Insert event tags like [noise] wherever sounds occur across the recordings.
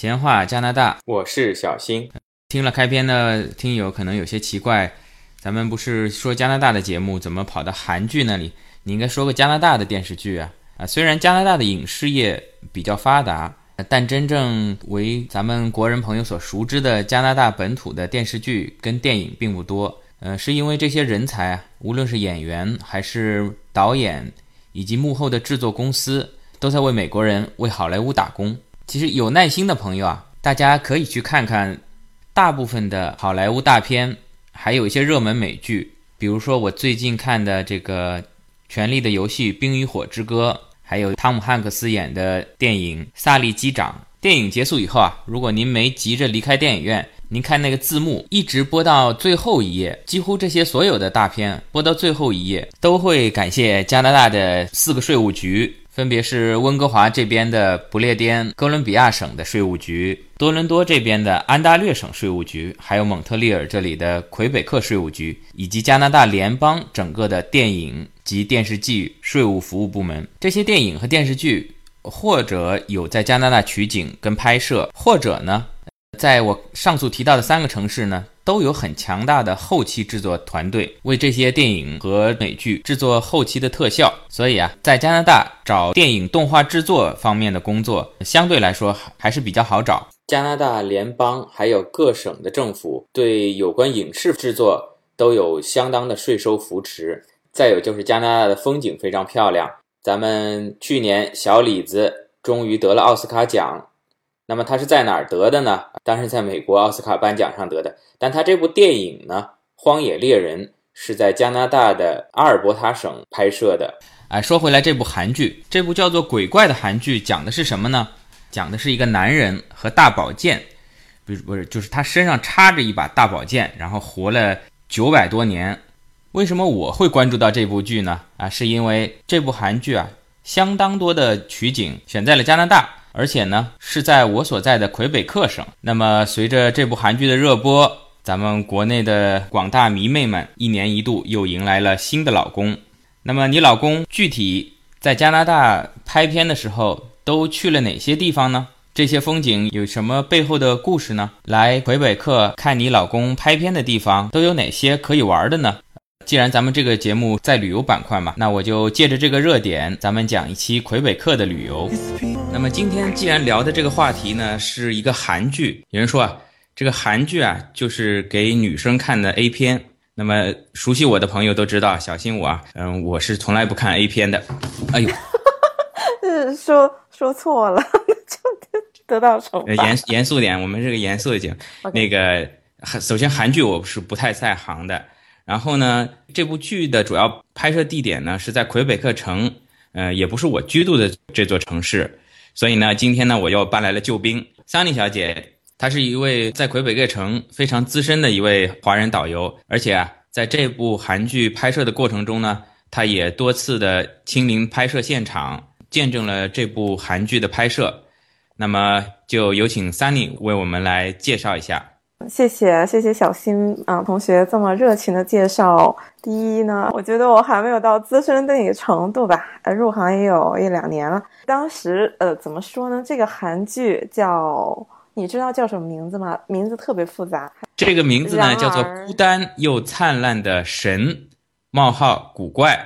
闲话加拿大，我是小新。听了开篇的听友可能有些奇怪，咱们不是说加拿大的节目，怎么跑到韩剧那里？你应该说个加拿大的电视剧啊！啊，虽然加拿大的影视业比较发达，但真正为咱们国人朋友所熟知的加拿大本土的电视剧跟电影并不多。呃，是因为这些人才啊，无论是演员还是导演，以及幕后的制作公司，都在为美国人、为好莱坞打工。其实有耐心的朋友啊，大家可以去看看大部分的好莱坞大片，还有一些热门美剧，比如说我最近看的这个《权力的游戏：冰与火之歌》，还有汤姆汉克斯演的电影《萨利机长》。电影结束以后啊，如果您没急着离开电影院，您看那个字幕一直播到最后一页，几乎这些所有的大片播到最后一页，都会感谢加拿大的四个税务局。分别是温哥华这边的不列颠哥伦比亚省的税务局，多伦多这边的安大略省税务局，还有蒙特利尔这里的魁北克税务局，以及加拿大联邦整个的电影及电视剧税务服务部门。这些电影和电视剧，或者有在加拿大取景跟拍摄，或者呢，在我上述提到的三个城市呢。都有很强大的后期制作团队为这些电影和美剧制作后期的特效，所以啊，在加拿大找电影动画制作方面的工作相对来说还是比较好找。加拿大联邦还有各省的政府对有关影视制作都有相当的税收扶持。再有就是加拿大的风景非常漂亮，咱们去年小李子终于得了奥斯卡奖。那么他是在哪儿得的呢？当时在美国奥斯卡颁奖上得的。但他这部电影呢，《荒野猎人》是在加拿大的阿尔伯塔省拍摄的。哎，说回来，这部韩剧，这部叫做《鬼怪》的韩剧，讲的是什么呢？讲的是一个男人和大宝剑，不是不是，就是他身上插着一把大宝剑，然后活了九百多年。为什么我会关注到这部剧呢？啊，是因为这部韩剧啊，相当多的取景选在了加拿大。而且呢，是在我所在的魁北克省。那么，随着这部韩剧的热播，咱们国内的广大迷妹们一年一度又迎来了新的老公。那么，你老公具体在加拿大拍片的时候都去了哪些地方呢？这些风景有什么背后的故事呢？来魁北克看你老公拍片的地方都有哪些可以玩的呢？既然咱们这个节目在旅游板块嘛，那我就借着这个热点，咱们讲一期魁北克的旅游。那么今天既然聊的这个话题呢，是一个韩剧，有人说啊，这个韩剧啊就是给女生看的 A 片。那么熟悉我的朋友都知道，小心我啊，嗯，我是从来不看 A 片的。哎呦，[laughs] 说说错了，就得到惩罚。严严肃点，我们这个严肃一点。那个，首先韩剧我是不太在行的。然后呢，这部剧的主要拍摄地点呢是在魁北克城，呃，也不是我居住的这座城市，所以呢，今天呢我又搬来了救兵。，Sunny 小姐，她是一位在魁北克城非常资深的一位华人导游，而且啊，在这部韩剧拍摄的过程中呢，她也多次的亲临拍摄现场，见证了这部韩剧的拍摄。那么，就有请 Sunny 为我们来介绍一下。谢谢谢谢小新啊同学这么热情的介绍。第一呢，我觉得我还没有到资深的那个程度吧，呃，入行也有一两年了。当时呃怎么说呢？这个韩剧叫你知道叫什么名字吗？名字特别复杂。这个名字呢叫做《孤单又灿烂的神》冒号古怪，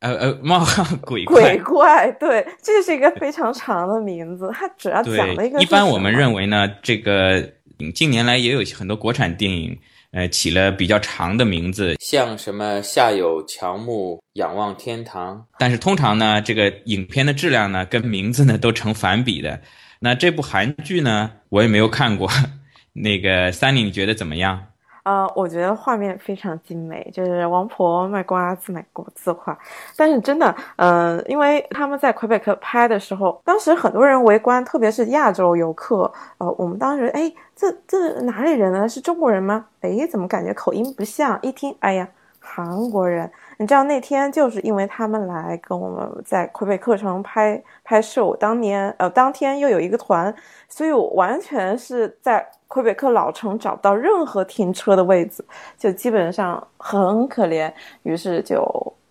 呃呃冒号鬼鬼怪。对，这是一个非常长的名字，它主要讲了一个。一般我们认为呢，这个。近年来也有很多国产电影，呃，起了比较长的名字，像什么“下有乔木，仰望天堂”。但是通常呢，这个影片的质量呢，跟名字呢都成反比的。那这部韩剧呢，我也没有看过。[laughs] 那个三林，你觉得怎么样？呃，我觉得画面非常精美，就是王婆卖瓜自卖自夸。但是真的，呃，因为他们在魁北克拍的时候，当时很多人围观，特别是亚洲游客。呃，我们当时，哎，这这哪里人呢？是中国人吗？哎，怎么感觉口音不像？一听，哎呀，韩国人。你知道那天就是因为他们来跟我们在魁北克城拍拍摄，我当年呃当天又有一个团，所以我完全是在魁北克老城找不到任何停车的位置，就基本上很可怜，于是就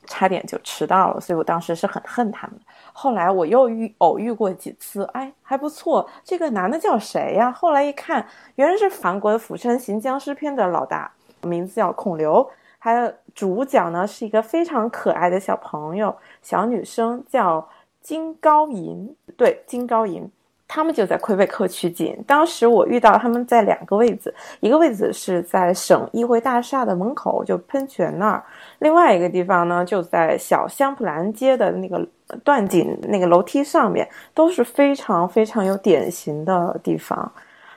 差点就迟到了，所以我当时是很恨他们。后来我又遇偶遇过几次，哎，还不错。这个男的叫谁呀？后来一看，原来是韩国的《釜山行》僵尸片的老大，名字叫孔刘。它的主角呢，是一个非常可爱的小朋友，小女生叫金高银，对，金高银。他们就在魁北克取景。当时我遇到他们在两个位置，一个位置是在省议会大厦的门口，就喷泉那儿；另外一个地方呢，就在小香普兰街的那个断井那个楼梯上面，都是非常非常有典型的地方。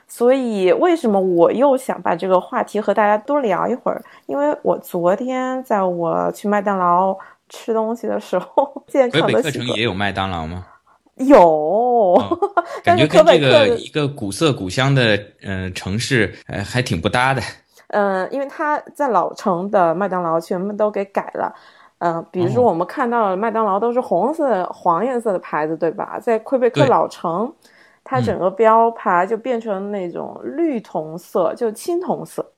所以，为什么我又想把这个话题和大家多聊一会儿？因为我昨天在我去麦当劳吃东西的时候，[laughs] 现场的课程也有麦当劳吗？有，感觉跟这个一个古色古香的嗯城市，呃，还挺不搭的。[laughs] 嗯，因为它在老城的麦当劳全部都给改了。嗯，比如说我们看到的麦当劳都是红色、黄颜色的牌子，对吧？在魁北克老城，它整个标牌就变成那种绿铜色，就青铜色。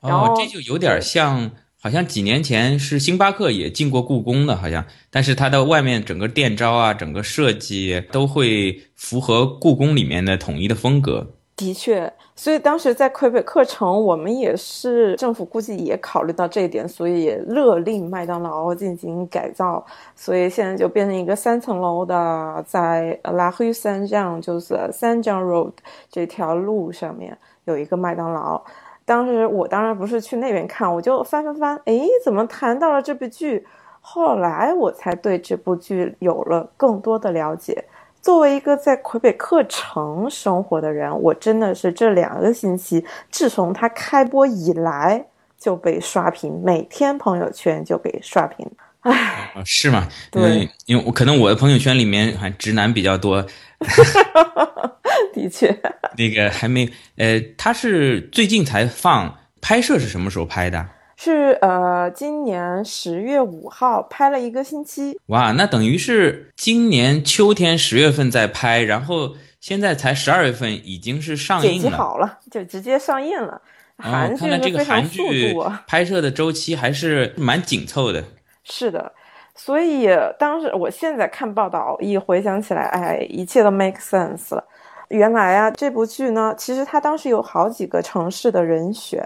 哦，这就有点像。好像几年前是星巴克也进过故宫的，好像，但是它的外面整个店招啊，整个设计都会符合故宫里面的统一的风格。的确，所以当时在魁北克城，我们也是政府估计也考虑到这一点，所以勒令麦当劳进行改造，所以现在就变成一个三层楼的，在拉黑三江，就是三江 road 这条路上面有一个麦当劳。当时我当然不是去那边看，我就翻翻翻，哎，怎么谈到了这部剧？后来我才对这部剧有了更多的了解。作为一个在魁北克城生活的人，我真的是这两个星期，自从它开播以来就被刷屏，每天朋友圈就被刷屏。唉，是吗？对，因为我可能我的朋友圈里面还直男比较多。[laughs] 的确，那个还没，呃，他是最近才放，拍摄是什么时候拍的？是呃，今年十月五号拍了一个星期。哇，那等于是今年秋天十月份在拍，然后现在才十二月份已经是上映了，剪辑好了就直接上映了。哦，看来这个韩剧拍摄的周期还是蛮紧凑的。是的。所以当时，我现在看报道，一回想起来，哎，一切都 make sense 了。原来啊，这部剧呢，其实它当时有好几个城市的人选，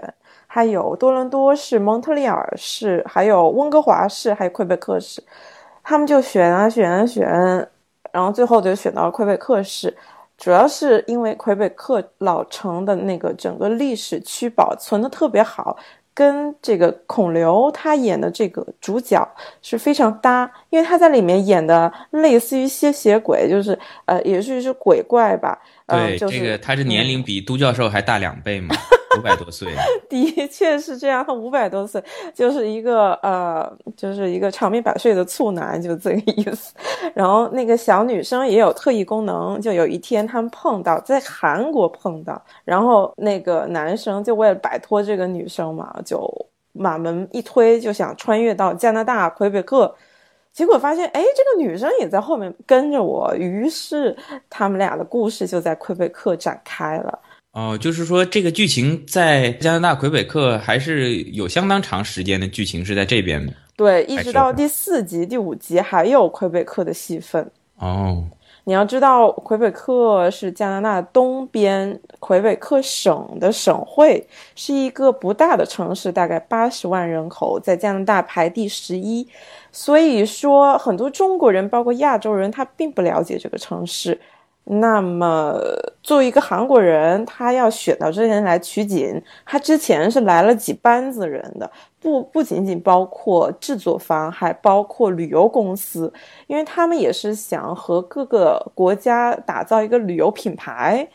还有多伦多市、蒙特利尔市，还有温哥华市，还有魁北克市。他们就选啊选啊选，然后最后就选到了魁北克市。主要是因为魁北克老城的那个整个历史区保存的特别好。跟这个孔刘他演的这个主角是非常搭，因为他在里面演的类似于吸血鬼，就是呃，也是一只鬼怪吧。对，这个他是年龄比都教授还大两倍嘛。[laughs] 五百多岁，[laughs] 的确是这样。五百多岁就是一个呃，就是一个长命百岁的处男，就这个意思。然后那个小女生也有特异功能，就有一天他们碰到，在韩国碰到，然后那个男生就为了摆脱这个女生嘛，就把门一推，就想穿越到加拿大魁北克，结果发现哎，这个女生也在后面跟着我，于是他们俩的故事就在魁北克展开了。哦，就是说这个剧情在加拿大魁北克还是有相当长时间的剧情是在这边的。对，一直到第四集、第五集还有魁北克的戏份。哦，你要知道，魁北克是加拿大东边魁北克省的省会，是一个不大的城市，大概八十万人口，在加拿大排第十一。所以说，很多中国人，包括亚洲人，他并不了解这个城市。那么，作为一个韩国人，他要选到这边来取景，他之前是来了几班子人的，不不仅仅包括制作方，还包括旅游公司，因为他们也是想和各个国家打造一个旅游品牌，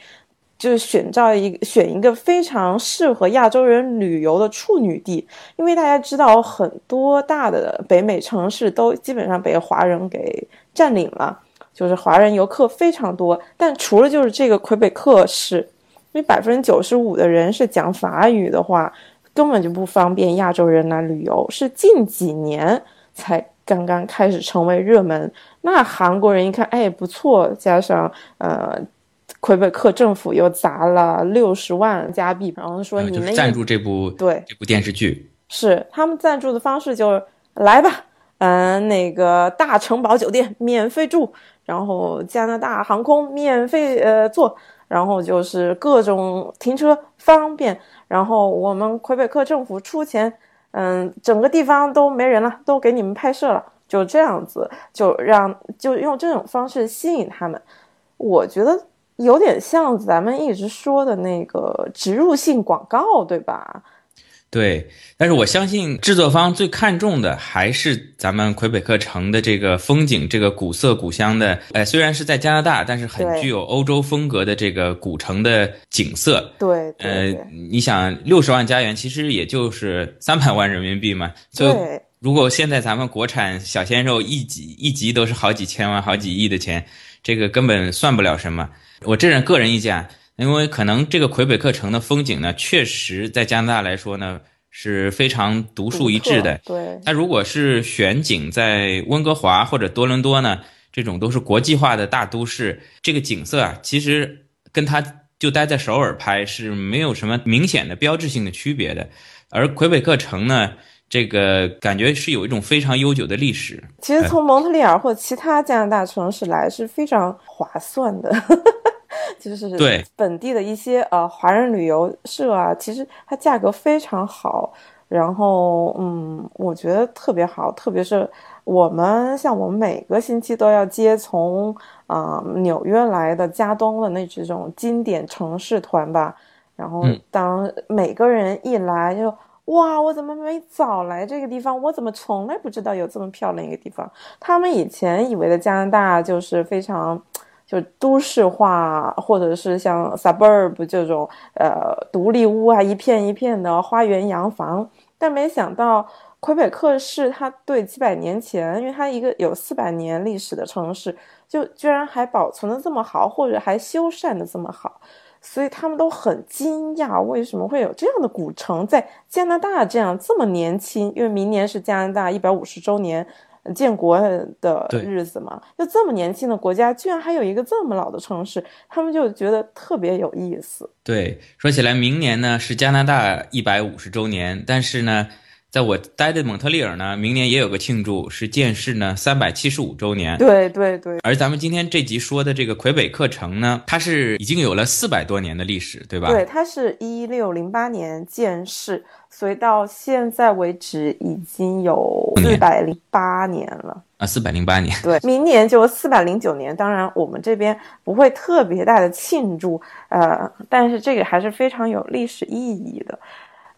就是选照一选一个非常适合亚洲人旅游的处女地，因为大家知道很多大的北美城市都基本上被华人给占领了。就是华人游客非常多，但除了就是这个魁北克市，因为百分之九十五的人是讲法语的话，根本就不方便亚洲人来旅游，是近几年才刚刚开始成为热门。那韩国人一看，哎，不错，加上呃，魁北克政府又砸了六十万加币，然后说你们赞助这部对这部电视剧，是他们赞助的方式就是来吧。嗯，那个大城堡酒店免费住，然后加拿大航空免费呃坐，然后就是各种停车方便，然后我们魁北克政府出钱，嗯，整个地方都没人了，都给你们拍摄了，就这样子，就让就用这种方式吸引他们，我觉得。有点像咱们一直说的那个植入性广告，对吧？对，但是我相信制作方最看重的还是咱们魁北克城的这个风景，这个古色古香的。哎，虽然是在加拿大，但是很具有欧洲风格的这个古城的景色。对，呃，你想六十万加元，其实也就是三百万人民币嘛。对。如果现在咱们国产小鲜肉一集一集都是好几千万、好几亿的钱，这个根本算不了什么。我这人个人意见，因为可能这个魁北克城的风景呢，确实在加拿大来说呢是非常独树一帜的。对，那如果是选景在温哥华或者多伦多呢，这种都是国际化的大都市，这个景色啊，其实跟它就待在首尔拍是没有什么明显的标志性的区别的。而魁北克城呢，这个感觉是有一种非常悠久的历史。其实从蒙特利尔或其他加拿大城市来是非常划算的。就是对本地的一些呃华人旅游社啊，其实它价格非常好，然后嗯，我觉得特别好，特别是我们像我们每个星期都要接从啊纽约来的加东的那这种经典城市团吧，然后当每个人一来就哇，我怎么没早来这个地方？我怎么从来不知道有这么漂亮一个地方？他们以前以为的加拿大就是非常。就都市化，或者是像 suburb 这种呃独立屋啊，一片一片的花园洋房，但没想到魁北克市它对几百年前，因为它一个有四百年历史的城市，就居然还保存的这么好，或者还修缮的这么好，所以他们都很惊讶，为什么会有这样的古城在加拿大这样这么年轻？因为明年是加拿大一百五十周年。建国的日子嘛，就这么年轻的国家，居然还有一个这么老的城市，他们就觉得特别有意思。对，说起来，明年呢是加拿大一百五十周年，但是呢。在我待的蒙特利尔呢，明年也有个庆祝，是建市呢三百七十五周年。对对对。而咱们今天这集说的这个魁北克城呢，它是已经有了四百多年的历史，对吧？对，它是一六零八年建市，所以到现在为止已经有四百零八年了。啊，四百零八年。对，明年就四百零九年。当然，我们这边不会特别大的庆祝，呃，但是这个还是非常有历史意义的。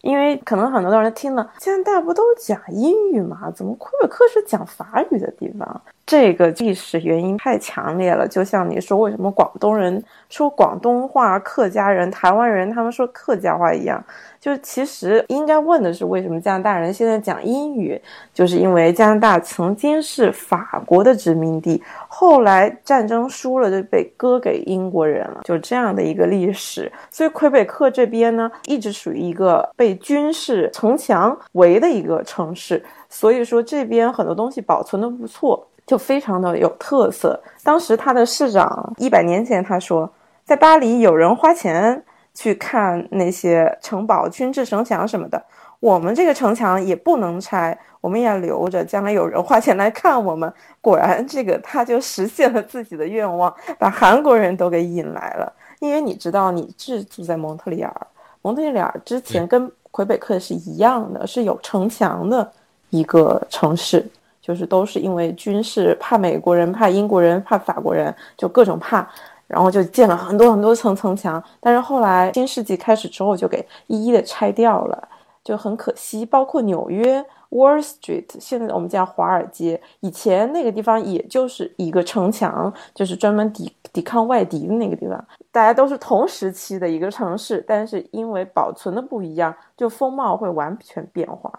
因为可能很多的人听了，现在大家不都讲英语吗？怎么魁北克是讲法语的地方？这个历史原因太强烈了，就像你说为什么广东人说广东话，客家人、台湾人他们说客家话一样。就其实应该问的是，为什么加拿大人现在讲英语？就是因为加拿大曾经是法国的殖民地，后来战争输了就被割给英国人了，就这样的一个历史。所以魁北克这边呢，一直属于一个被军事城墙围的一个城市，所以说这边很多东西保存的不错。就非常的有特色。当时他的市长一百年前他说，在巴黎有人花钱去看那些城堡、军制城墙什么的，我们这个城墙也不能拆，我们也留着，将来有人花钱来看我们。果然，这个他就实现了自己的愿望，把韩国人都给引来了。因为你知道，你是住在蒙特利尔，蒙特利尔之前跟魁北克是一样的，是有城墙的一个城市。就是都是因为军事怕美国人、怕英国人、怕法国人，就各种怕，然后就建了很多很多层城墙。但是后来新世纪开始之后，就给一一的拆掉了，就很可惜。包括纽约 Wall Street，现在我们叫华尔街，以前那个地方也就是一个城墙，就是专门抵抵抗外敌的那个地方。大家都是同时期的一个城市，但是因为保存的不一样，就风貌会完全变化。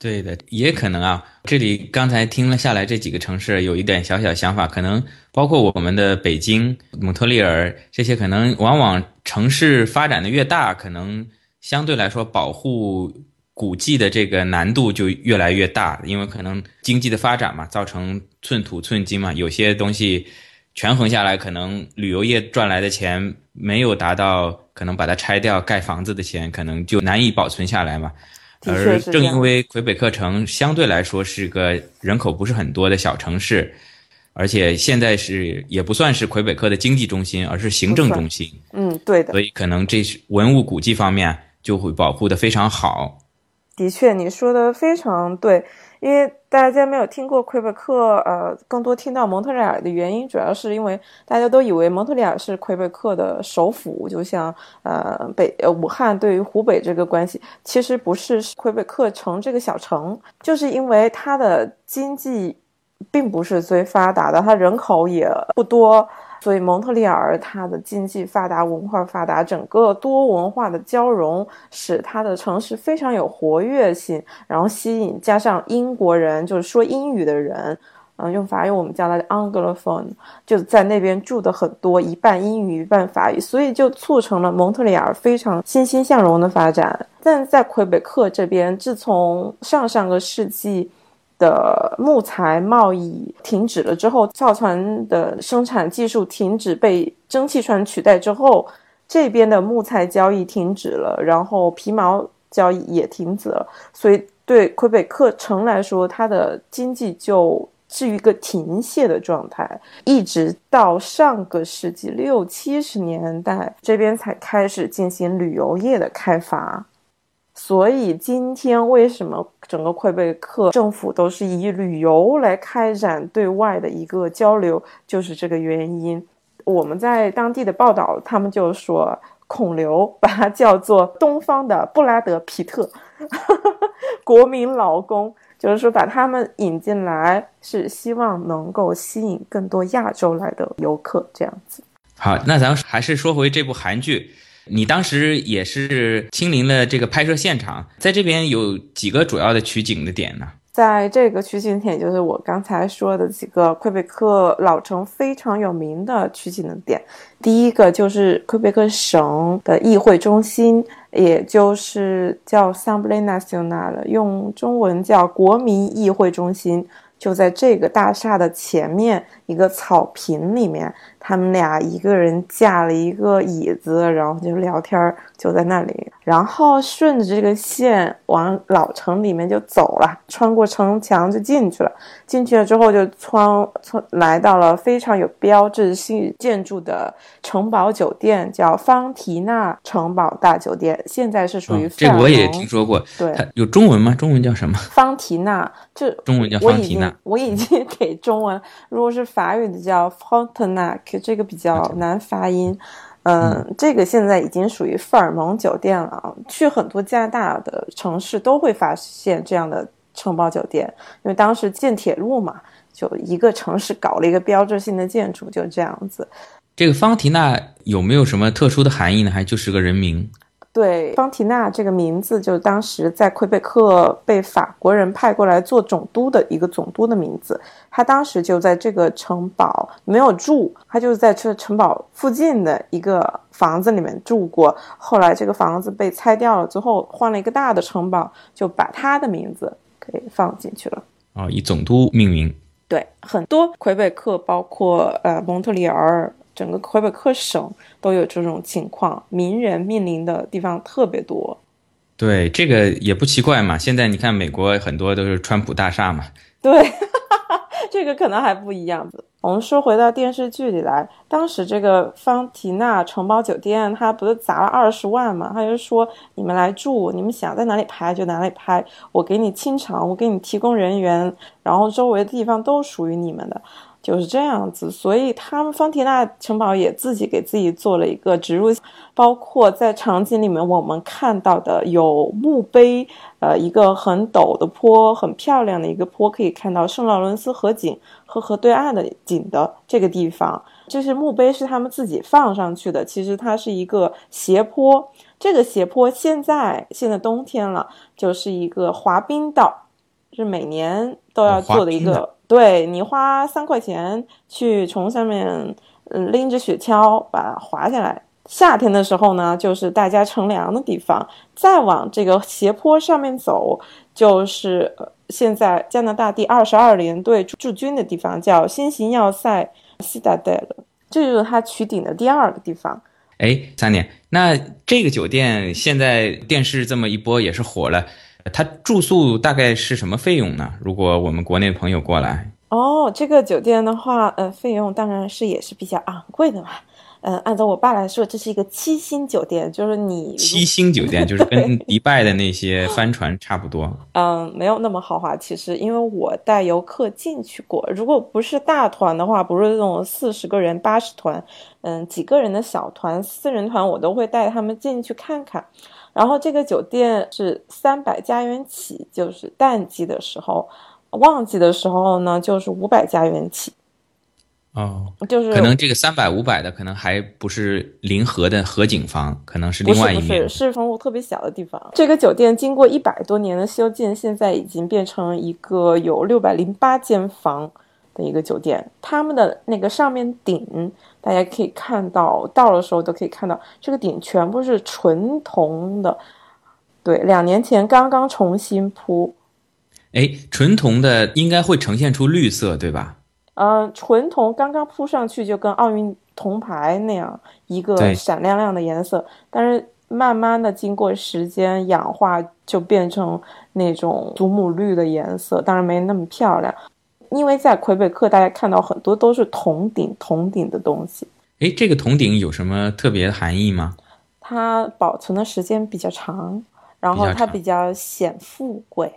对的，也可能啊。这里刚才听了下来，这几个城市有一点小小想法，可能包括我们的北京、蒙特利尔这些，可能往往城市发展的越大，可能相对来说保护古迹的这个难度就越来越大，因为可能经济的发展嘛，造成寸土寸金嘛，有些东西权衡下来，可能旅游业赚来的钱没有达到，可能把它拆掉盖房子的钱，可能就难以保存下来嘛。而正因为魁北克城相对来说是个人口不是很多的小城市，而且现在是也不算是魁北克的经济中心，而是行政中心。嗯，对的。所以可能这是文物古迹方面就会保护的非常好。的确，你说的非常对。因为大家没有听过魁北克，呃，更多听到蒙特利尔的原因，主要是因为大家都以为蒙特利尔是魁北克的首府，就像呃北呃武汉对于湖北这个关系，其实不是魁北克城这个小城，就是因为它的经济并不是最发达的，它人口也不多。所以蒙特利尔它的经济发达，文化发达，整个多文化的交融，使它的城市非常有活跃性，然后吸引加上英国人，就是说英语的人，嗯，用法语我们叫它 Anglophone，就在那边住的很多，一半英语一半法语，所以就促成了蒙特利尔非常欣欣向荣的发展。但在魁北克这边，自从上上个世纪。的木材贸易停止了之后，造船的生产技术停止，被蒸汽船取代之后，这边的木材交易停止了，然后皮毛交易也停止了，所以对魁北克城来说，它的经济就至于一个停歇的状态，一直到上个世纪六七十年代，这边才开始进行旅游业的开发。所以今天为什么整个魁北克政府都是以旅游来开展对外的一个交流，就是这个原因。我们在当地的报道，他们就说孔刘把它叫做东方的布拉德皮特，[laughs] 国民老公，就是说把他们引进来，是希望能够吸引更多亚洲来的游客这样子。好，那咱还是说回这部韩剧。你当时也是亲临了这个拍摄现场，在这边有几个主要的取景的点呢？在这个取景点，就是我刚才说的几个魁北克老城非常有名的取景的点。第一个就是魁北克省的议会中心，也就是叫 s a m b l e National，用中文叫国民议会中心，就在这个大厦的前面一个草坪里面。他们俩一个人架了一个椅子，然后就聊天，就在那里。然后顺着这个线往老城里面就走了，穿过城墙就进去了。进去了之后就穿穿来到了非常有标志性建筑的城堡酒店，叫方提娜城堡大酒店。现在是属于这我也听说过，对，有中文吗？中文叫什么？方提娜，这中文叫方提娜。我已经给中文，如果是法语的叫这个比较难发音，嗯，这个现在已经属于费尔蒙酒店了啊。去很多加拿大的城市都会发现这样的城堡酒店，因为当时建铁路嘛，就一个城市搞了一个标志性的建筑，就这样子。这个方提娜有没有什么特殊的含义呢？还就是个人名？对，方提娜这个名字，就是当时在魁北克被法国人派过来做总督的一个总督的名字。他当时就在这个城堡没有住，他就是在这城堡附近的一个房子里面住过。后来这个房子被拆掉了之后，换了一个大的城堡，就把他的名字给放进去了。啊，以总督命名。对，很多魁北克，包括呃蒙特利尔。整个魁北克省都有这种情况，名人面临的地方特别多。对，这个也不奇怪嘛。现在你看，美国很多都是川普大厦嘛。对，[laughs] 这个可能还不一样。我们说回到电视剧里来，当时这个方提娜城堡酒店，他不是砸了二十万嘛？他就说你们来住，你们想在哪里拍就哪里拍，我给你清场，我给你提供人员，然后周围的地方都属于你们的。就是这样子，所以他们方提娜城堡也自己给自己做了一个植入，包括在场景里面我们看到的有墓碑，呃，一个很陡的坡，很漂亮的一个坡，可以看到圣劳伦斯河景和河对岸的景的这个地方。这是墓碑，是他们自己放上去的。其实它是一个斜坡，这个斜坡现在现在冬天了，就是一个滑冰道，是每年都要做的一个。对你花三块钱去从上面，嗯，拎着雪橇把它滑下来。夏天的时候呢，就是大家乘凉的地方。再往这个斜坡上面走，就是现在加拿大第二十二联队驻军的地方，叫新型要塞西达戴勒，这就是它取景的第二个地方。哎，三年，那这个酒店现在电视这么一播也是火了。它住宿大概是什么费用呢？如果我们国内朋友过来，哦，这个酒店的话，呃，费用当然是也是比较昂贵的嘛。嗯，按照我爸来说，这是一个七星酒店，就是你七星酒店就是跟迪拜的那些帆船差不多。[laughs] 嗯，没有那么豪华。其实，因为我带游客进去过，如果不是大团的话，不是那种四十个人、八十团，嗯，几个人的小团、四人团，我都会带他们进去看看。然后这个酒店是三百加元起，就是淡季的时候，旺季的时候呢，就是五百加元起。哦，就是可能这个三百五百的可能还不是临河的河景房，可能是另外一面，不是是房屋特别小的地方。这个酒店经过一百多年的修建，现在已经变成一个有六百零八间房的一个酒店。他们的那个上面顶，大家可以看到，到的时候都可以看到，这个顶全部是纯铜的。对，两年前刚刚重新铺。哎，纯铜的应该会呈现出绿色，对吧？嗯，纯铜刚刚铺上去就跟奥运铜牌那样一个闪亮亮的颜色，但是慢慢的经过时间氧化，就变成那种祖母绿的颜色，当然没那么漂亮。因为在魁北克，大家看到很多都是铜顶、铜顶的东西。哎，这个铜顶有什么特别的含义吗？它保存的时间比较长，然后它比较显富贵。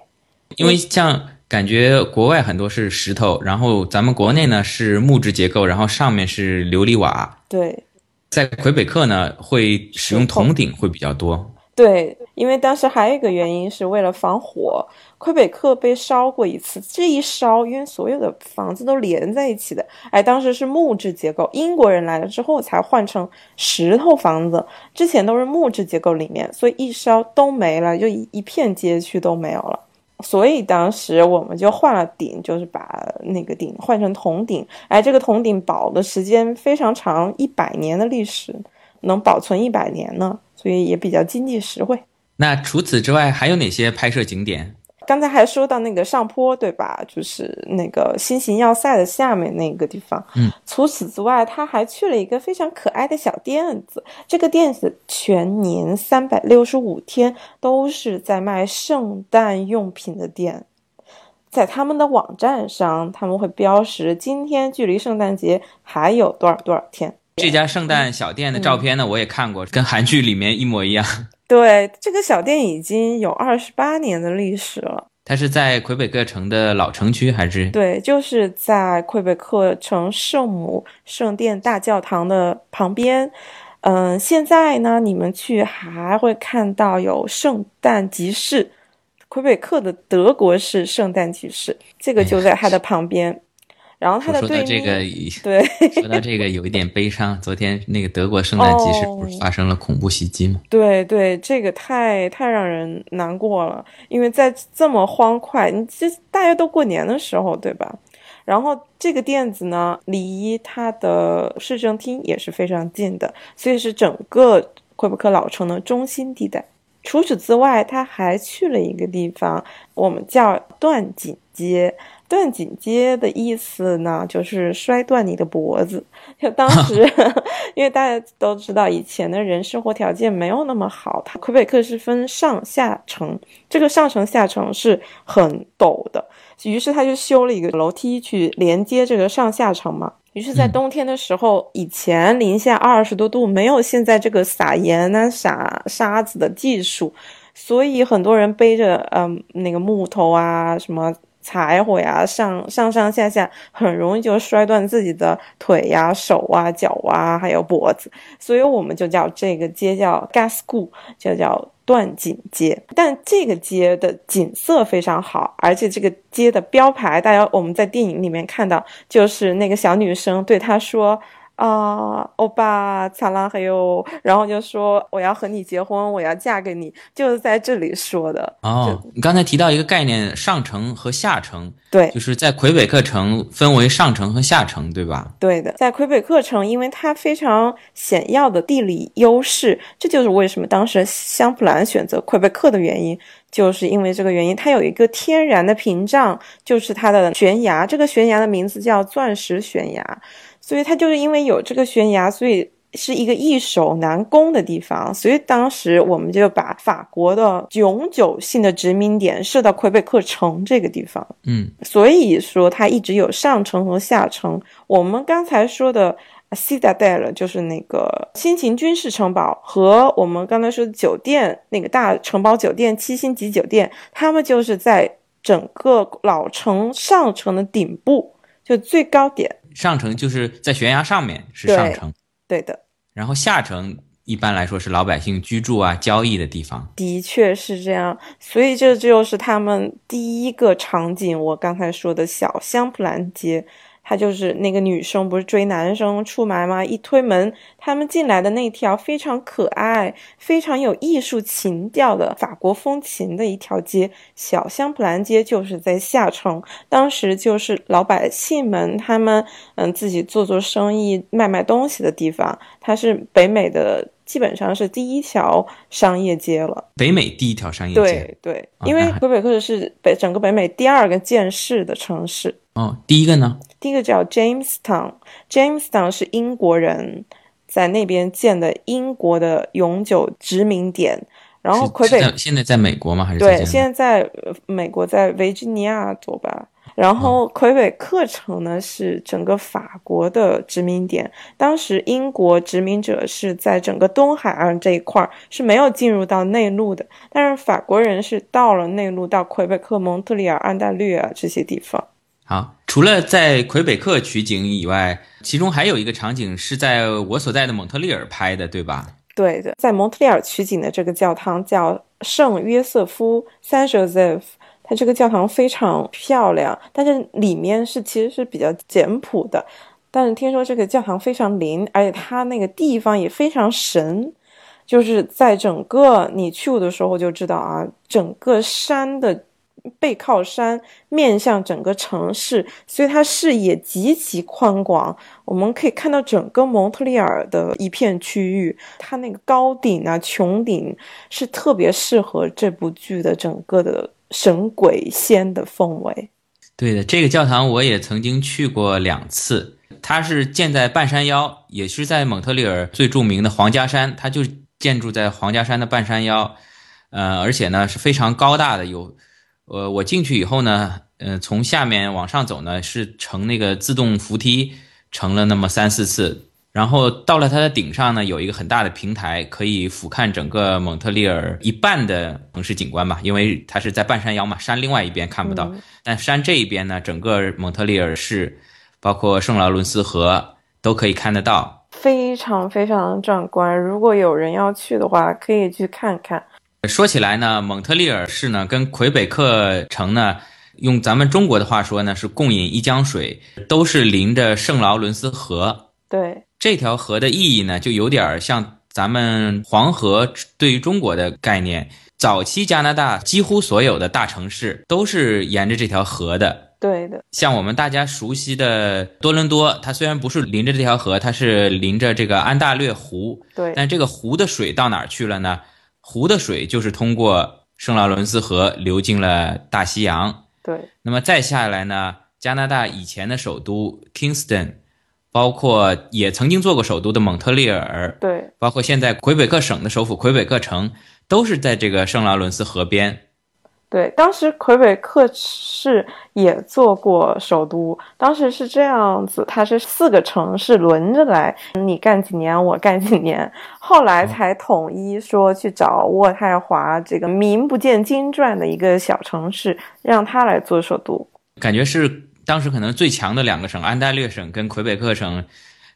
因为像。感觉国外很多是石头，然后咱们国内呢是木质结构，然后上面是琉璃瓦。对，在魁北克呢会使用铜顶会比较多。对，因为当时还有一个原因是为了防火，魁北克被烧过一次，这一烧，因为所有的房子都连在一起的，哎，当时是木质结构，英国人来了之后才换成石头房子，之前都是木质结构里面，所以一烧都没了，就一一片街区都没有了。所以当时我们就换了顶，就是把那个顶换成铜顶。哎，这个铜顶保的时间非常长，一百年的历史，能保存一百年呢，所以也比较经济实惠。那除此之外，还有哪些拍摄景点？刚才还说到那个上坡，对吧？就是那个新型要塞的下面那个地方。嗯，除此之外，他还去了一个非常可爱的小店子。这个店子全年三百六十五天都是在卖圣诞用品的店。在他们的网站上，他们会标识今天距离圣诞节还有多少多少天。这家圣诞小店的照片呢，我也看过，跟韩剧里面一模一样。对，这个小店已经有二十八年的历史了。它是在魁北克城的老城区还是？对，就是在魁北克城圣母圣殿大教堂的旁边。嗯，现在呢，你们去还会看到有圣诞集市，魁北克的德国式圣诞集市，这个就在它的旁边。然后他的对这个，对，[laughs] 说到这个有一点悲伤。昨天那个德国圣诞 [laughs] 集市不是发生了恐怖袭击吗？对对，这个太太让人难过了。因为在这么欢快，你这大家都过年的时候，对吧？然后这个店子呢，离它的市政厅也是非常近的，所以是整个魁北克老城的中心地带。除此之外，他还去了一个地方，我们叫断锦街。断颈街的意思呢，就是摔断你的脖子。就当 [laughs] 时，因为大家都知道，以前的人生活条件没有那么好。它魁北克是分上下层，这个上层下层是很陡的，于是他就修了一个楼梯去连接这个上下层嘛。于是，在冬天的时候，以前零下二十多度，没有现在这个撒盐啊、撒沙子的技术，所以很多人背着嗯那个木头啊什么。柴火呀，上上上下下很容易就摔断自己的腿呀、手啊、脚啊，还有脖子，所以我们就叫这个街叫 Gasco，就叫断井街。但这个街的景色非常好，而且这个街的标牌，大家我们在电影里面看到，就是那个小女生对他说。啊，欧巴，擦拉还有，然后就说我要和你结婚，我要嫁给你，就是在这里说的。哦，你刚才提到一个概念，上城和下城，对，就是在魁北克城分为上城和下城，对吧？对的，在魁北克城，因为它非常显要的地理优势，这就是为什么当时香普兰选择魁北克的原因，就是因为这个原因，它有一个天然的屏障，就是它的悬崖，这个悬崖的名字叫钻石悬崖。所以它就是因为有这个悬崖，所以是一个易守难攻的地方，所以当时我们就把法国的永久性的殖民点设到魁北克城这个地方。嗯，所以说它一直有上城和下城。我们刚才说的 Citadel 就是那个新型军事城堡，和我们刚才说的酒店那个大城堡酒店七星级酒店，他们就是在整个老城上城的顶部，就最高点。上城就是在悬崖上面是上城，对的。然后下城一般来说是老百姓居住啊、交易的地方。的确是这样，所以这就是他们第一个场景。我刚才说的小香普兰街。他就是那个女生，不是追男生出来吗？一推门，他们进来的那条非常可爱、非常有艺术情调的法国风情的一条街——小香普兰街，就是在下城。当时就是老百姓们他们嗯自己做做生意、卖卖东西的地方。它是北美的。基本上是第一条商业街了，北美第一条商业街。对对，因为魁北克是北整个北美第二个建市的城市。哦，第一个呢？第一个叫 Jamestown，Jamestown 是英国人在那边建的英国的永久殖民点。然后魁北现在在美国吗？还是对，现在在美国，在维吉尼亚州吧。然后魁北克城呢是整个法国的殖民点，当时英国殖民者是在整个东海岸这一块儿是没有进入到内陆的，但是法国人是到了内陆，到魁北克、蒙特利尔、安大略啊这些地方。好，除了在魁北克取景以外，其中还有一个场景是在我所在的蒙特利尔拍的，对吧？对的，在蒙特利尔取景的这个教堂叫圣约瑟夫 （Saint Joseph）。它这个教堂非常漂亮，但是里面是其实是比较简朴的。但是听说这个教堂非常灵，而且它那个地方也非常神，就是在整个你去的时候就知道啊，整个山的背靠山，面向整个城市，所以它视野极其宽广。我们可以看到整个蒙特利尔的一片区域，它那个高顶啊、穹顶是特别适合这部剧的整个的。神鬼仙的氛围，对的，这个教堂我也曾经去过两次。它是建在半山腰，也是在蒙特利尔最著名的皇家山，它就建筑在皇家山的半山腰。呃，而且呢是非常高大的，有，呃，我进去以后呢，呃，从下面往上走呢是乘那个自动扶梯，乘了那么三四次。然后到了它的顶上呢，有一个很大的平台，可以俯瞰整个蒙特利尔一半的城市景观吧。因为它是在半山腰嘛，山另外一边看不到，但山这一边呢，整个蒙特利尔市，包括圣劳伦斯河都可以看得到，非常非常的壮观。如果有人要去的话，可以去看看。说起来呢，蒙特利尔市呢，跟魁北克城呢，用咱们中国的话说呢，是共饮一江水，都是临着圣劳伦斯河。对。这条河的意义呢，就有点像咱们黄河对于中国的概念。早期加拿大几乎所有的大城市都是沿着这条河的。对的，像我们大家熟悉的多伦多，它虽然不是临着这条河，它是临着这个安大略湖。对，但这个湖的水到哪儿去了呢？湖的水就是通过圣劳伦斯河流进了大西洋。对，那么再下来呢，加拿大以前的首都 Kingston。包括也曾经做过首都的蒙特利尔，对，包括现在魁北克省的首府魁北克城，都是在这个圣劳伦斯河边。对，当时魁北克市也做过首都，当时是这样子，它是四个城市轮着来，你干几年，我干几年，后来才统一说去找渥太华这个名不见经传的一个小城市，让他来做首都，感觉是。当时可能最强的两个省，安大略省跟魁北克省，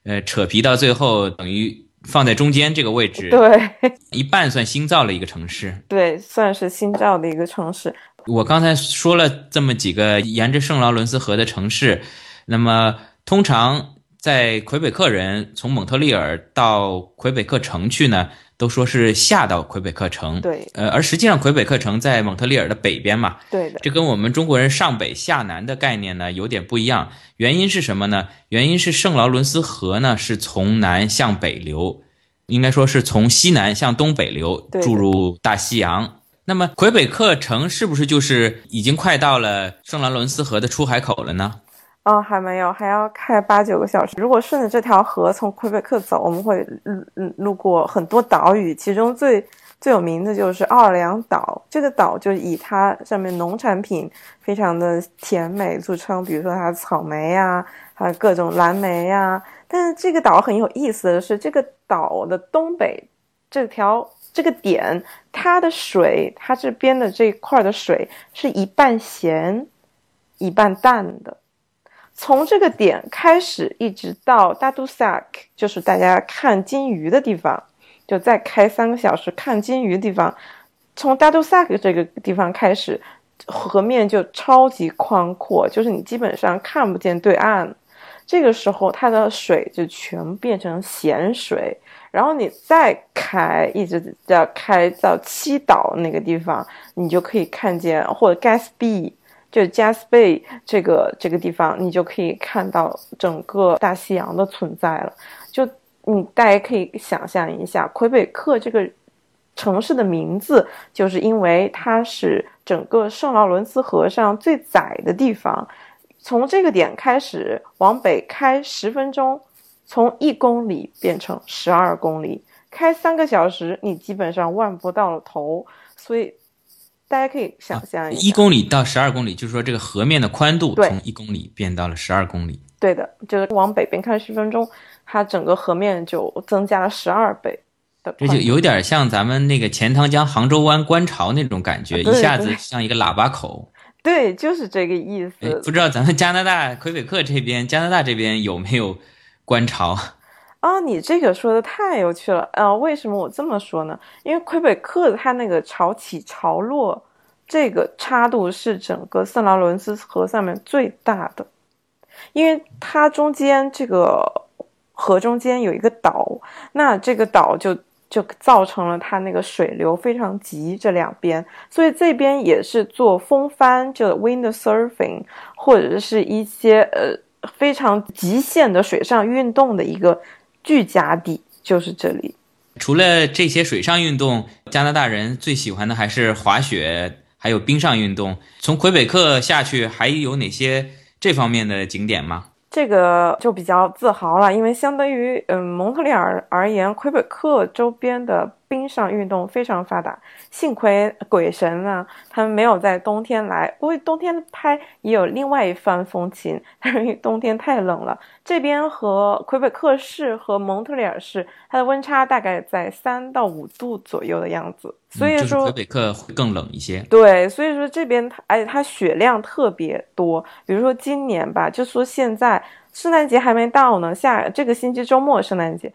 呃，扯皮到最后等于放在中间这个位置，对，一半算新造了一个城市，对，算是新造的一个城市。我刚才说了这么几个沿着圣劳伦斯河的城市，那么通常在魁北克人从蒙特利尔到魁北克城去呢？都说是下到魁北克城，对，呃，而实际上魁北克城在蒙特利尔的北边嘛，对的，这跟我们中国人上北下南的概念呢有点不一样。原因是什么呢？原因是圣劳伦斯河呢是从南向北流，应该说是从西南向东北流，注入大西洋。那么魁北克城是不是就是已经快到了圣劳伦斯河的出海口了呢？哦，还没有，还要开八九个小时。如果顺着这条河从魁北克走，我们会路路过很多岛屿，其中最最有名的就是奥尔良岛。这个岛就以它上面农产品非常的甜美著称，比如说它的草莓呀，还有各种蓝莓呀。但是这个岛很有意思的是，这个岛的东北这条这个点，它的水，它这边的这一块的水是一半咸，一半淡的。从这个点开始，一直到大杜萨克，就是大家看金鱼的地方，就再开三个小时看金鱼的地方。从大杜萨克这个地方开始，河面就超级宽阔，就是你基本上看不见对岸。这个时候，它的水就全变成咸水。然后你再开，一直要开到七岛那个地方，你就可以看见，或者 Gatsby。就加斯贝这个这个地方，你就可以看到整个大西洋的存在了。就你大家可以想象一下，魁北克这个城市的名字，就是因为它是整个圣劳伦斯河上最窄的地方。从这个点开始往北开十分钟，从一公里变成十二公里，开三个小时，你基本上望不到头。所以。大家可以想象一下，一公里到十二公里，就是说这个河面的宽度从一公里变到了十二公里。对的，就是往北边看十分钟，它整个河面就增加了十二倍的。这就有点像咱们那个钱塘江杭州湾观潮那种感觉，一下子像一个喇叭口。对，就是这个意思。不知道咱们加拿大魁北克这边，加拿大这边有没有观潮？啊，你这个说的太有趣了。呃，为什么我这么说呢？因为魁北克它那个潮起潮落，这个差度是整个圣劳伦斯河上面最大的，因为它中间这个河中间有一个岛，那这个岛就就造成了它那个水流非常急，这两边，所以这边也是做风帆，就 windsurfing，或者是一些呃非常极限的水上运动的一个。聚佳地就是这里。除了这些水上运动，加拿大人最喜欢的还是滑雪，还有冰上运动。从魁北克下去，还有哪些这方面的景点吗？这个就比较自豪了，因为相对于嗯蒙特利尔而言，魁北克周边的冰上运动非常发达。幸亏鬼神啊，他们没有在冬天来，因为冬天拍也有另外一番风情。[laughs] 但是因为冬天太冷了，这边和魁北克市和蒙特利尔市，它的温差大概在三到五度左右的样子。所以说魁北克会更冷一些。对，所以说这边它，而且它雪量特别多。比如说今年吧，就说现在圣诞节还没到呢，下这个星期周末圣诞节，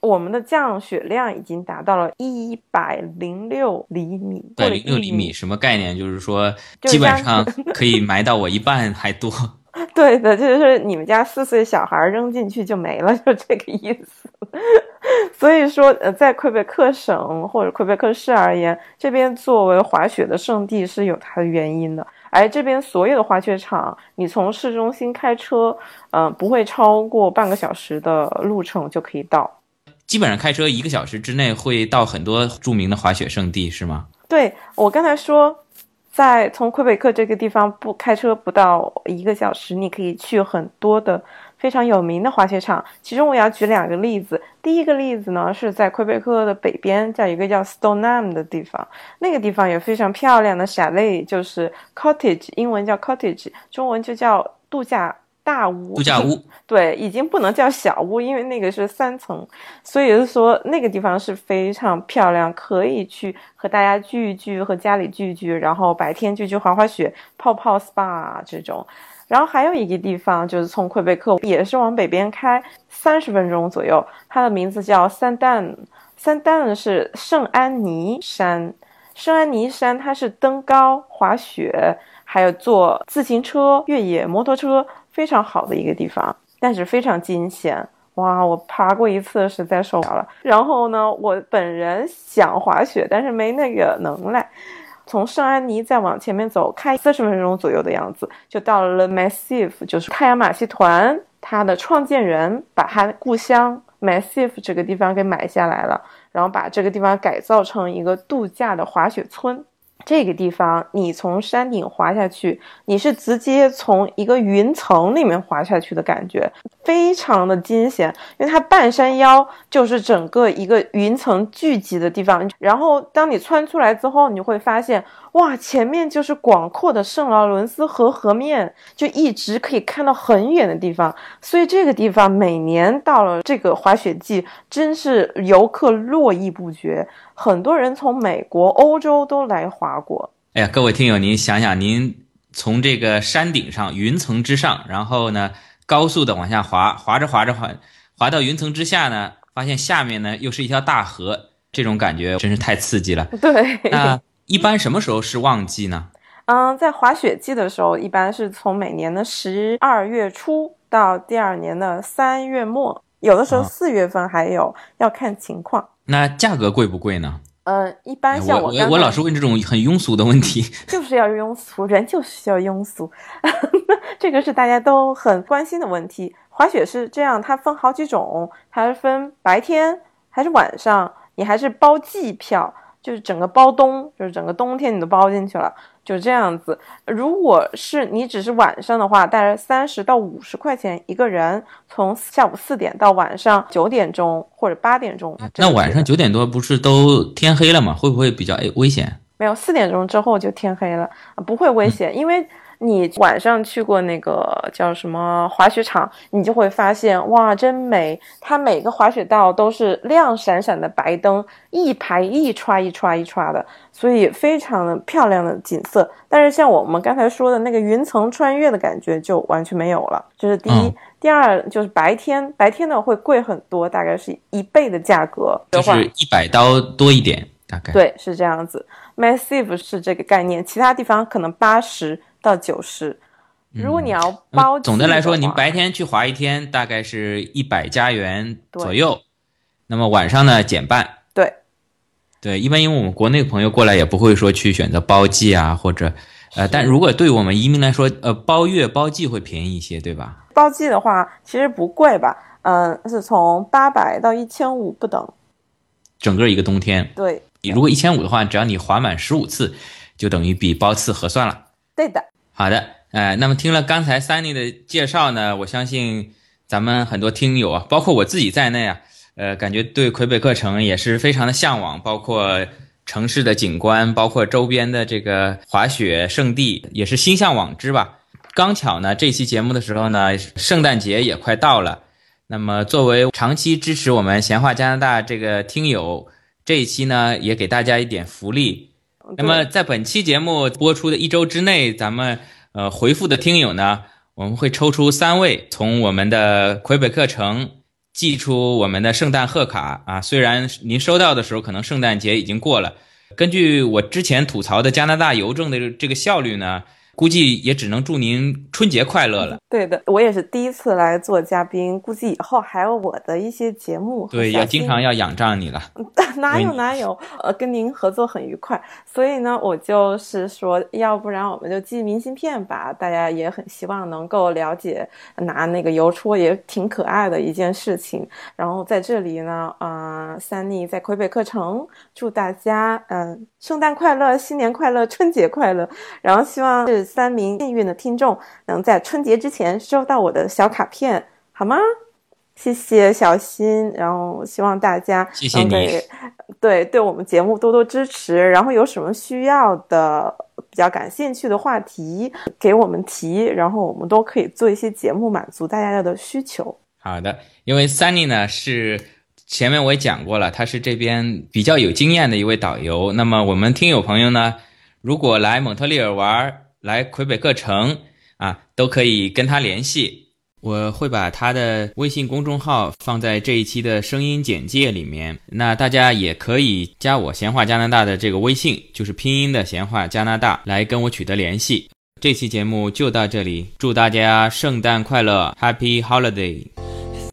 我们的降雪量已经达到了一百零六厘米。对，零六厘米什么概念？就是说基本上可以埋到我一半还多。[laughs] 对的，就是你们家四岁小孩扔进去就没了，就这个意思。所以说，呃，在魁北克省或者魁北克市而言，这边作为滑雪的圣地是有它的原因的。而这边所有的滑雪场，你从市中心开车，嗯，不会超过半个小时的路程就可以到。基本上开车一个小时之内会到很多著名的滑雪圣地，是吗？对我刚才说。在从魁北克这个地方不开车不到一个小时，你可以去很多的非常有名的滑雪场。其中我要举两个例子。第一个例子呢是在魁北克的北边，叫一个叫 Stoneham 的地方，那个地方有非常漂亮的 chalet，就是 cottage，英文叫 cottage，中文就叫度假。大屋，度假屋，[laughs] 对，已经不能叫小屋，因为那个是三层，所以是说那个地方是非常漂亮，可以去和大家聚一聚，和家里聚一聚，然后白天聚聚滑滑雪、泡泡 SPA 这种。然后还有一个地方就是从魁北克也是往北边开三十分钟左右，它的名字叫三丹，三丹是圣安妮山，圣安妮山它是登高、滑雪，还有坐自行车、越野摩托车。非常好的一个地方，但是非常惊险哇！我爬过一次，实在受不了了。然后呢，我本人想滑雪，但是没那个能耐。从圣安妮再往前面走，开四十分钟左右的样子，就到了 Massif，就是太阳马戏团。它的创建人把他故乡 Massif 这个地方给买下来了，然后把这个地方改造成一个度假的滑雪村。这个地方，你从山顶滑下去，你是直接从一个云层里面滑下去的感觉，非常的惊险。因为它半山腰就是整个一个云层聚集的地方，然后当你穿出来之后，你会发现，哇，前面就是广阔的圣劳伦斯河河面，就一直可以看到很远的地方。所以这个地方每年到了这个滑雪季，真是游客络绎不绝。很多人从美国、欧洲都来滑过。哎呀，各位听友，您想想，您从这个山顶上、云层之上，然后呢，高速的往下滑，滑着滑着滑，滑到云层之下呢，发现下面呢又是一条大河，这种感觉真是太刺激了。对。那一般什么时候是旺季呢？嗯，在滑雪季的时候，一般是从每年的十二月初到第二年的三月末，有的时候四月份还有，要看情况。那价格贵不贵呢？嗯，一般像我我老是问这种很庸俗的问题，[laughs] 就是要庸俗，人就是要庸俗，[laughs] 这个是大家都很关心的问题。滑雪是这样，它分好几种，它是分白天还是晚上，你还是包季票，就是整个包冬，就是整个冬天你都包进去了。就这样子，如果是你只是晚上的话，大概三十到五十块钱一个人，从下午四点到晚上九点钟或者八点钟。那晚上九点多不是都天黑了吗？会不会比较危险？没有，四点钟之后就天黑了，不会危险，因为。你晚上去过那个叫什么滑雪场，你就会发现哇，真美！它每个滑雪道都是亮闪闪的白灯，一排一刷一刷一刷的，所以非常的漂亮的景色。但是像我们刚才说的那个云层穿越的感觉就完全没有了。这是第一，第二就是白天，白天呢会贵很多，大概是一倍的价格，就是一百刀多一点，大概对，是这样子。Massive 是这个概念，其他地方可能八十。到九十，如果你要包，总的来说，您白天去滑一天，大概是一百加元左右，那么晚上呢减半。对，对，一般因为我们国内朋友过来也不会说去选择包季啊，或者，呃，但如果对我们移民来说，呃，包月包季会便宜一些，对吧？包季的话其实不贵吧，嗯，是从八百到一千五不等，整个一个冬天。对，你如果一千五的话，只要你滑满十五次，就等于比包次合算了。对的。好的，呃，那么听了刚才 Sunny 的介绍呢，我相信咱们很多听友啊，包括我自己在内啊，呃，感觉对魁北克城也是非常的向往，包括城市的景观，包括周边的这个滑雪胜地，也是心向往之吧。刚巧呢，这期节目的时候呢，圣诞节也快到了，那么作为长期支持我们闲话加拿大这个听友，这一期呢，也给大家一点福利。那么，在本期节目播出的一周之内，咱们呃回复的听友呢，我们会抽出三位，从我们的魁北克城寄出我们的圣诞贺卡啊。虽然您收到的时候可能圣诞节已经过了，根据我之前吐槽的加拿大邮政的这个效率呢。估计也只能祝您春节快乐了。对的，我也是第一次来做嘉宾，估计以后还有我的一些节目。对，要经常要仰仗你了。[laughs] 哪有哪有，呃，跟您合作很愉快。所以呢，我就是说，要不然我们就寄明信片吧。大家也很希望能够了解，拿那个邮戳也挺可爱的一件事情。然后在这里呢，呃，三妮在魁北克城，祝大家嗯，圣诞快乐，新年快乐，春节快乐。然后希望这。三名幸运的听众能在春节之前收到我的小卡片，好吗？谢谢小新，然后希望大家谢谢你，对对我们节目多多支持，然后有什么需要的、比较感兴趣的话题给我们提，然后我们都可以做一些节目满足大家的需求。好的，因为 Sunny 呢是前面我也讲过了，他是这边比较有经验的一位导游。那么我们听友朋友呢，如果来蒙特利尔玩。来魁北克城啊，都可以跟他联系。我会把他的微信公众号放在这一期的声音简介里面。那大家也可以加我“闲话加拿大”的这个微信，就是拼音的“闲话加拿大”，来跟我取得联系。这期节目就到这里，祝大家圣诞快乐，Happy Holiday！